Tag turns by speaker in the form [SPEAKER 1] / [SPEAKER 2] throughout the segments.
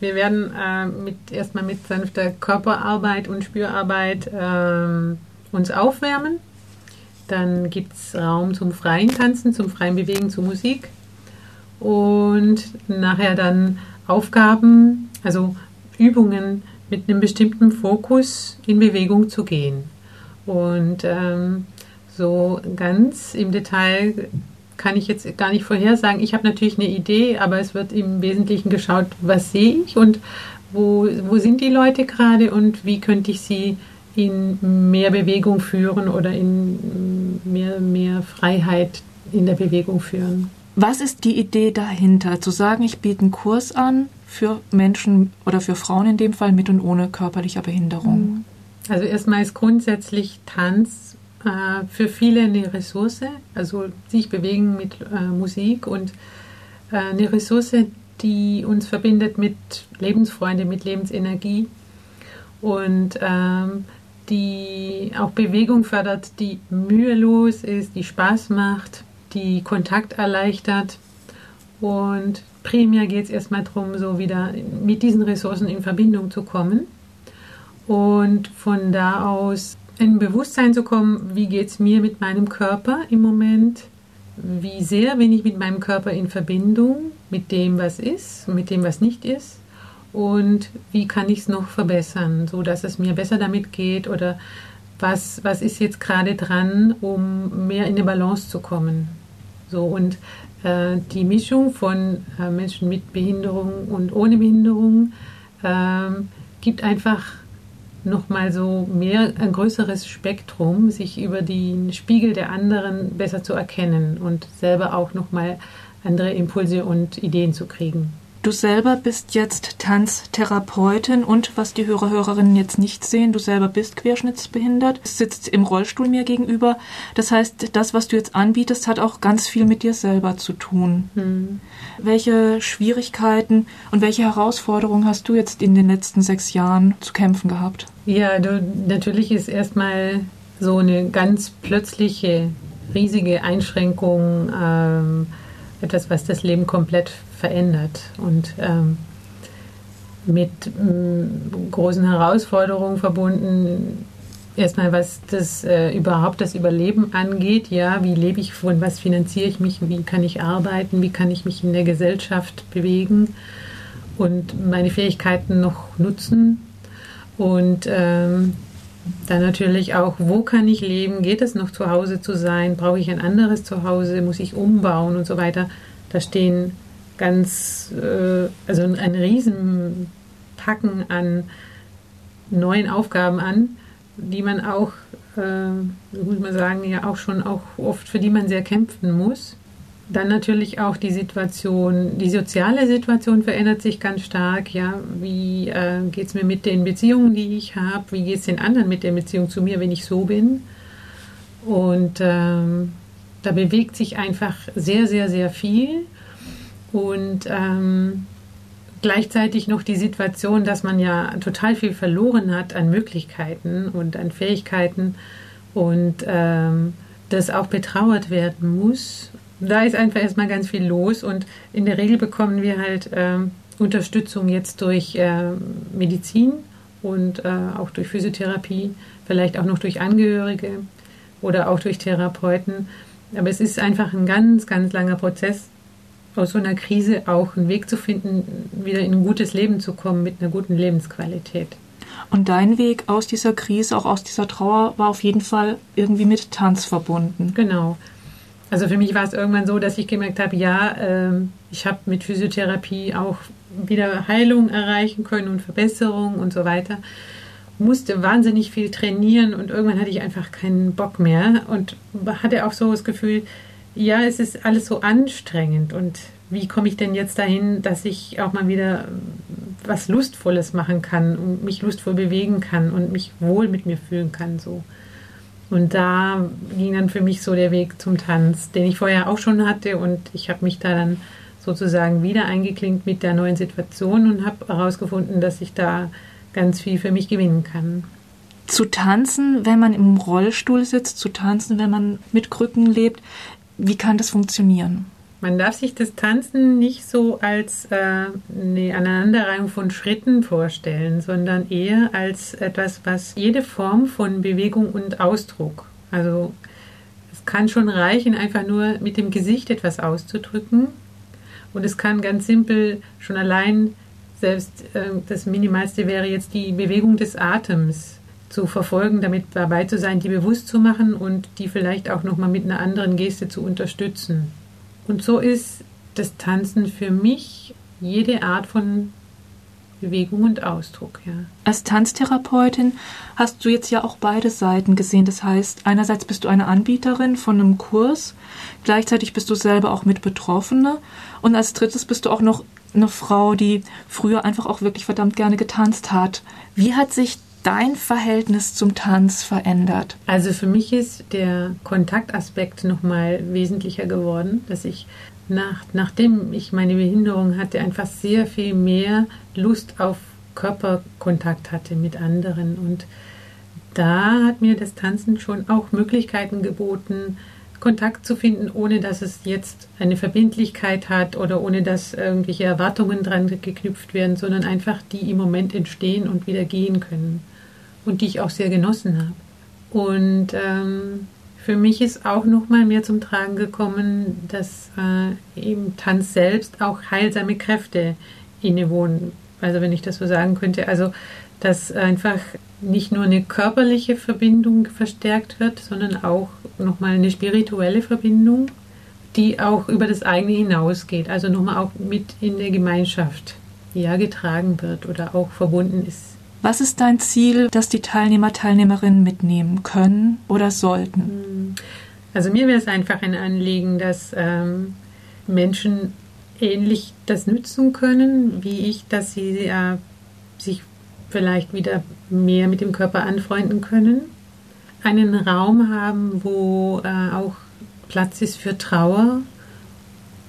[SPEAKER 1] Wir werden äh, mit, erstmal mit sanfter Körperarbeit und Spürarbeit äh, uns aufwärmen. Dann gibt es Raum zum freien Tanzen, zum freien Bewegen, zur Musik. Und nachher dann Aufgaben, also Übungen mit einem bestimmten Fokus in Bewegung zu gehen. Und ähm, so ganz im Detail kann ich jetzt gar nicht vorhersagen. Ich habe natürlich eine Idee, aber es wird im Wesentlichen geschaut, was sehe ich und wo, wo sind die Leute gerade und wie könnte ich sie in mehr Bewegung führen oder in mehr, mehr Freiheit in der Bewegung führen.
[SPEAKER 2] Was ist die Idee dahinter? Zu sagen, ich biete einen Kurs an für Menschen oder für Frauen in dem Fall mit und ohne körperlicher Behinderung?
[SPEAKER 1] Also erstmal ist grundsätzlich Tanz äh, für viele eine Ressource, also sich bewegen mit äh, Musik und äh, eine Ressource, die uns verbindet mit Lebensfreude, mit Lebensenergie und ähm, die auch Bewegung fördert, die mühelos ist, die Spaß macht, die Kontakt erleichtert. Und primär geht es erstmal darum, so wieder mit diesen Ressourcen in Verbindung zu kommen und von da aus in Bewusstsein zu kommen, wie geht es mir mit meinem Körper im Moment, wie sehr bin ich mit meinem Körper in Verbindung mit dem, was ist, mit dem, was nicht ist und wie kann ich es noch verbessern, so dass es mir besser damit geht oder was, was ist jetzt gerade dran, um mehr in eine Balance zu kommen. So und äh, die Mischung von äh, Menschen mit Behinderung und ohne Behinderung äh, gibt einfach nochmal so mehr ein größeres Spektrum, sich über den Spiegel der anderen besser zu erkennen und selber auch nochmal andere Impulse und Ideen zu kriegen.
[SPEAKER 2] Du selber bist jetzt Tanztherapeutin und was die Hörer, Hörerinnen jetzt nicht sehen, du selber bist querschnittsbehindert, sitzt im Rollstuhl mir gegenüber. Das heißt, das, was du jetzt anbietest, hat auch ganz viel mit dir selber zu tun. Hm. Welche Schwierigkeiten und welche Herausforderungen hast du jetzt in den letzten sechs Jahren zu kämpfen gehabt?
[SPEAKER 1] Ja, du, natürlich ist erstmal so eine ganz plötzliche, riesige Einschränkung ähm, etwas, was das Leben komplett verändert und ähm, mit ähm, großen Herausforderungen verbunden. Erstmal, was das äh, überhaupt das Überleben angeht, ja, wie lebe ich, von was finanziere ich mich, wie kann ich arbeiten, wie kann ich mich in der Gesellschaft bewegen und meine Fähigkeiten noch nutzen. Und ähm, dann natürlich auch, wo kann ich leben? Geht es noch zu Hause zu sein? Brauche ich ein anderes Zuhause? Muss ich umbauen und so weiter? Da stehen ganz, äh, also ein Riesenpacken an neuen Aufgaben an, die man auch, äh, muss man sagen, ja auch schon auch oft, für die man sehr kämpfen muss. Dann natürlich auch die Situation, die soziale Situation verändert sich ganz stark. Ja, wie äh, geht es mir mit den Beziehungen, die ich habe? Wie geht es den anderen mit der Beziehung zu mir, wenn ich so bin? Und ähm, da bewegt sich einfach sehr, sehr, sehr viel. Und ähm, gleichzeitig noch die Situation, dass man ja total viel verloren hat an Möglichkeiten und an Fähigkeiten und ähm, das auch betrauert werden muss. Da ist einfach erstmal ganz viel los und in der Regel bekommen wir halt ähm, Unterstützung jetzt durch äh, Medizin und äh, auch durch Physiotherapie, vielleicht auch noch durch Angehörige oder auch durch Therapeuten. Aber es ist einfach ein ganz, ganz langer Prozess, aus so einer Krise auch einen Weg zu finden, wieder in ein gutes Leben zu kommen mit einer guten Lebensqualität.
[SPEAKER 2] Und dein Weg aus dieser Krise, auch aus dieser Trauer, war auf jeden Fall irgendwie mit Tanz verbunden.
[SPEAKER 1] Genau. Also für mich war es irgendwann so, dass ich gemerkt habe, ja, äh, ich habe mit Physiotherapie auch wieder Heilung erreichen können und Verbesserung und so weiter. Musste wahnsinnig viel trainieren und irgendwann hatte ich einfach keinen Bock mehr und hatte auch so das Gefühl, ja, es ist alles so anstrengend und wie komme ich denn jetzt dahin, dass ich auch mal wieder was Lustvolles machen kann und mich lustvoll bewegen kann und mich wohl mit mir fühlen kann so. Und da ging dann für mich so der Weg zum Tanz, den ich vorher auch schon hatte und ich habe mich da dann sozusagen wieder eingeklinkt mit der neuen Situation und habe herausgefunden, dass ich da ganz viel für mich gewinnen kann.
[SPEAKER 2] Zu tanzen, wenn man im Rollstuhl sitzt, zu tanzen, wenn man mit Krücken lebt, wie kann das funktionieren?
[SPEAKER 1] Man darf sich das Tanzen nicht so als äh, eine Aneinanderreihung von Schritten vorstellen, sondern eher als etwas, was jede Form von Bewegung und Ausdruck, also es kann schon reichen, einfach nur mit dem Gesicht etwas auszudrücken. Und es kann ganz simpel schon allein, selbst äh, das Minimalste wäre jetzt die Bewegung des Atems zu verfolgen, damit dabei zu sein, die bewusst zu machen und die vielleicht auch nochmal mit einer anderen Geste zu unterstützen. Und so ist das Tanzen für mich jede Art von Bewegung und Ausdruck, ja.
[SPEAKER 2] Als Tanztherapeutin hast du jetzt ja auch beide Seiten gesehen. Das heißt, einerseits bist du eine Anbieterin von einem Kurs, gleichzeitig bist du selber auch mit Betroffene und als drittes bist du auch noch eine Frau, die früher einfach auch wirklich verdammt gerne getanzt hat. Wie hat sich dein Verhältnis zum Tanz verändert?
[SPEAKER 1] Also für mich ist der Kontaktaspekt nochmal wesentlicher geworden, dass ich nach, nachdem ich meine Behinderung hatte, einfach sehr viel mehr Lust auf Körperkontakt hatte mit anderen. Und da hat mir das Tanzen schon auch Möglichkeiten geboten, Kontakt zu finden, ohne dass es jetzt eine Verbindlichkeit hat oder ohne dass irgendwelche Erwartungen dran geknüpft werden, sondern einfach die im Moment entstehen und wieder gehen können und die ich auch sehr genossen habe. Und ähm, für mich ist auch noch mal mehr zum Tragen gekommen, dass äh, eben Tanz selbst auch heilsame Kräfte innewohnen. Also wenn ich das so sagen könnte, also dass einfach nicht nur eine körperliche Verbindung verstärkt wird, sondern auch nochmal eine spirituelle Verbindung, die auch über das eigene hinausgeht, also nochmal auch mit in der Gemeinschaft ja getragen wird oder auch verbunden ist.
[SPEAKER 2] Was ist dein Ziel, das die Teilnehmer, Teilnehmerinnen mitnehmen können oder sollten? Hm.
[SPEAKER 1] Also mir wäre es einfach ein Anliegen, dass ähm, Menschen ähnlich das nützen können, wie ich, dass sie äh, sich vielleicht wieder mehr mit dem Körper anfreunden können, einen Raum haben, wo äh, auch Platz ist für Trauer,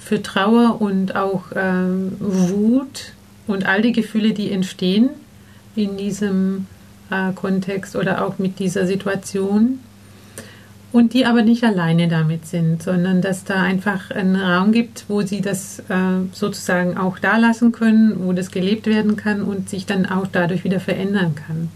[SPEAKER 1] für Trauer und auch äh, Wut und all die Gefühle, die entstehen in diesem äh, Kontext oder auch mit dieser Situation. Und die aber nicht alleine damit sind, sondern dass da einfach einen Raum gibt, wo sie das äh, sozusagen auch da lassen können, wo das gelebt werden kann und sich dann auch dadurch wieder verändern kann.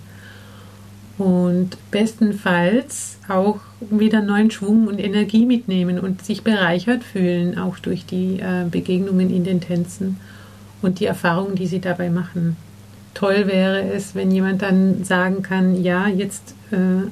[SPEAKER 1] Und bestenfalls auch wieder neuen Schwung und Energie mitnehmen und sich bereichert fühlen, auch durch die äh, Begegnungen in den Tänzen und die Erfahrungen, die sie dabei machen toll wäre es, wenn jemand dann sagen kann, ja, jetzt äh,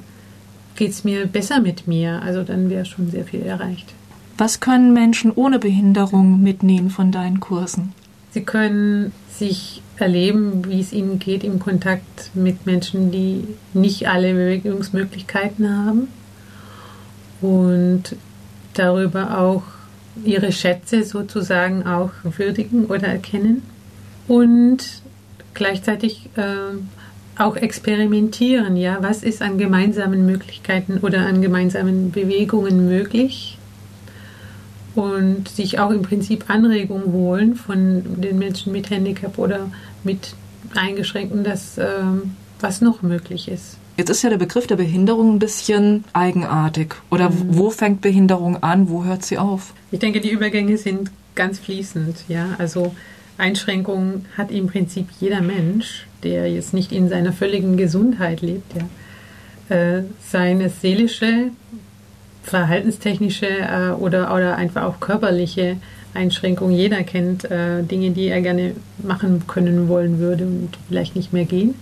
[SPEAKER 1] geht es mir besser mit mir. Also dann wäre schon sehr viel erreicht.
[SPEAKER 2] Was können Menschen ohne Behinderung mitnehmen von deinen Kursen?
[SPEAKER 1] Sie können sich erleben, wie es ihnen geht im Kontakt mit Menschen, die nicht alle Bewegungsmöglichkeiten haben und darüber auch ihre Schätze sozusagen auch würdigen oder erkennen und gleichzeitig äh, auch experimentieren. Ja, was ist an gemeinsamen Möglichkeiten oder an gemeinsamen Bewegungen möglich? Und sich auch im Prinzip Anregungen holen von den Menschen mit Handicap oder mit Eingeschränkten, dass äh, was noch möglich ist.
[SPEAKER 2] Jetzt ist ja der Begriff der Behinderung ein bisschen eigenartig. Oder mhm. wo fängt Behinderung an, wo hört sie auf?
[SPEAKER 1] Ich denke, die Übergänge sind ganz fließend. Ja, also Einschränkungen hat im Prinzip jeder Mensch, der jetzt nicht in seiner völligen Gesundheit lebt, ja. Äh, seine seelische, verhaltenstechnische äh, oder, oder einfach auch körperliche Einschränkungen. Jeder kennt äh, Dinge, die er gerne machen können wollen würde und vielleicht nicht mehr gehen.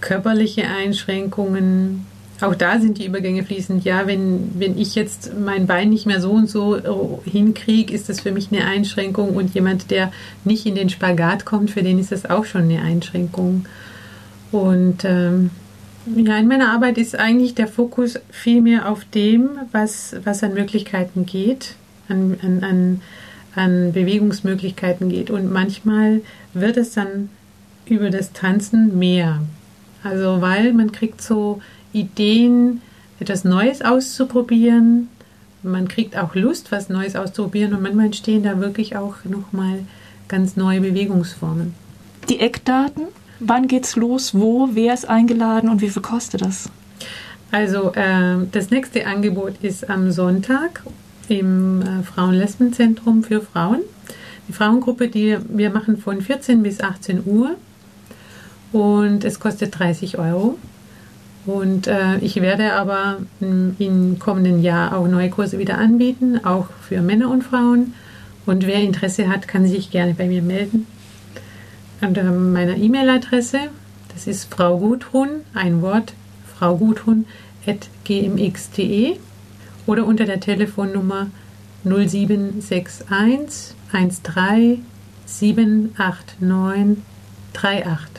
[SPEAKER 1] Körperliche Einschränkungen auch da sind die Übergänge fließend. Ja, wenn, wenn ich jetzt mein Bein nicht mehr so und so äh, hinkriege, ist das für mich eine Einschränkung. Und jemand, der nicht in den Spagat kommt, für den ist das auch schon eine Einschränkung. Und ähm, ja, in meiner Arbeit ist eigentlich der Fokus viel mehr auf dem, was, was an Möglichkeiten geht, an, an, an, an Bewegungsmöglichkeiten geht. Und manchmal wird es dann über das Tanzen mehr. Also weil man kriegt so Ideen, etwas Neues auszuprobieren. Man kriegt auch Lust, was Neues auszuprobieren und manchmal entstehen da wirklich auch nochmal ganz neue Bewegungsformen.
[SPEAKER 2] Die Eckdaten, wann geht's los, wo, wer ist eingeladen und wie viel kostet das?
[SPEAKER 1] Also äh, das nächste Angebot ist am Sonntag im äh, Frauen-Lesben-Zentrum für Frauen. Die Frauengruppe, die wir machen von 14 bis 18 Uhr und es kostet 30 Euro. Und äh, ich werde aber im kommenden Jahr auch neue Kurse wieder anbieten, auch für Männer und Frauen. Und wer Interesse hat, kann sich gerne bei mir melden. Unter meiner E-Mail-Adresse, das ist Frau Guthun, ein Wort, frauguthun.gmx.de oder unter der Telefonnummer 0761 13 789 38.